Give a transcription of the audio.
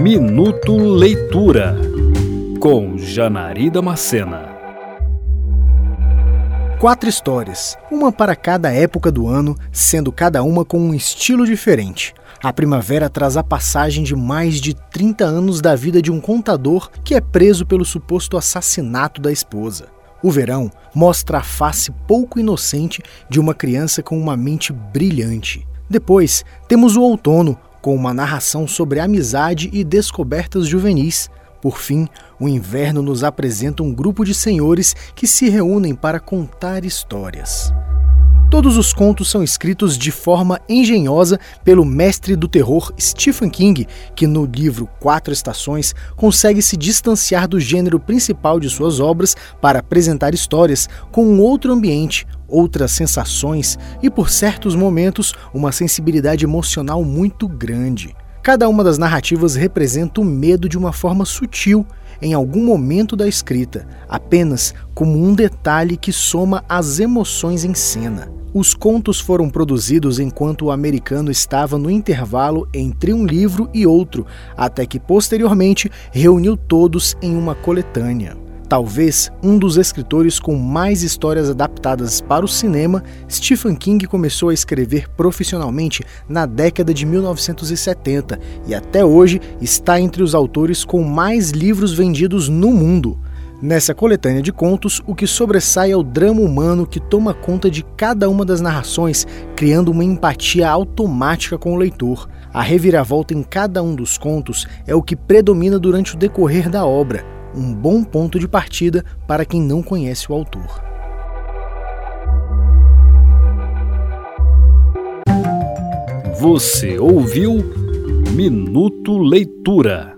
Minuto Leitura com Janari Macena. Quatro histórias, uma para cada época do ano, sendo cada uma com um estilo diferente. A primavera traz a passagem de mais de 30 anos da vida de um contador que é preso pelo suposto assassinato da esposa. O verão mostra a face pouco inocente de uma criança com uma mente brilhante. Depois, temos o outono, com uma narração sobre amizade e descobertas juvenis. Por fim, o inverno nos apresenta um grupo de senhores que se reúnem para contar histórias. Todos os contos são escritos de forma engenhosa pelo mestre do terror Stephen King, que no livro Quatro Estações consegue se distanciar do gênero principal de suas obras para apresentar histórias com um outro ambiente, outras sensações e, por certos momentos, uma sensibilidade emocional muito grande. Cada uma das narrativas representa o medo de uma forma sutil, em algum momento da escrita, apenas como um detalhe que soma as emoções em cena. Os contos foram produzidos enquanto o americano estava no intervalo entre um livro e outro, até que posteriormente reuniu todos em uma coletânea. Talvez um dos escritores com mais histórias adaptadas para o cinema, Stephen King começou a escrever profissionalmente na década de 1970 e até hoje está entre os autores com mais livros vendidos no mundo. Nessa coletânea de contos, o que sobressai é o drama humano que toma conta de cada uma das narrações, criando uma empatia automática com o leitor. A reviravolta em cada um dos contos é o que predomina durante o decorrer da obra, um bom ponto de partida para quem não conhece o autor. Você ouviu Minuto Leitura.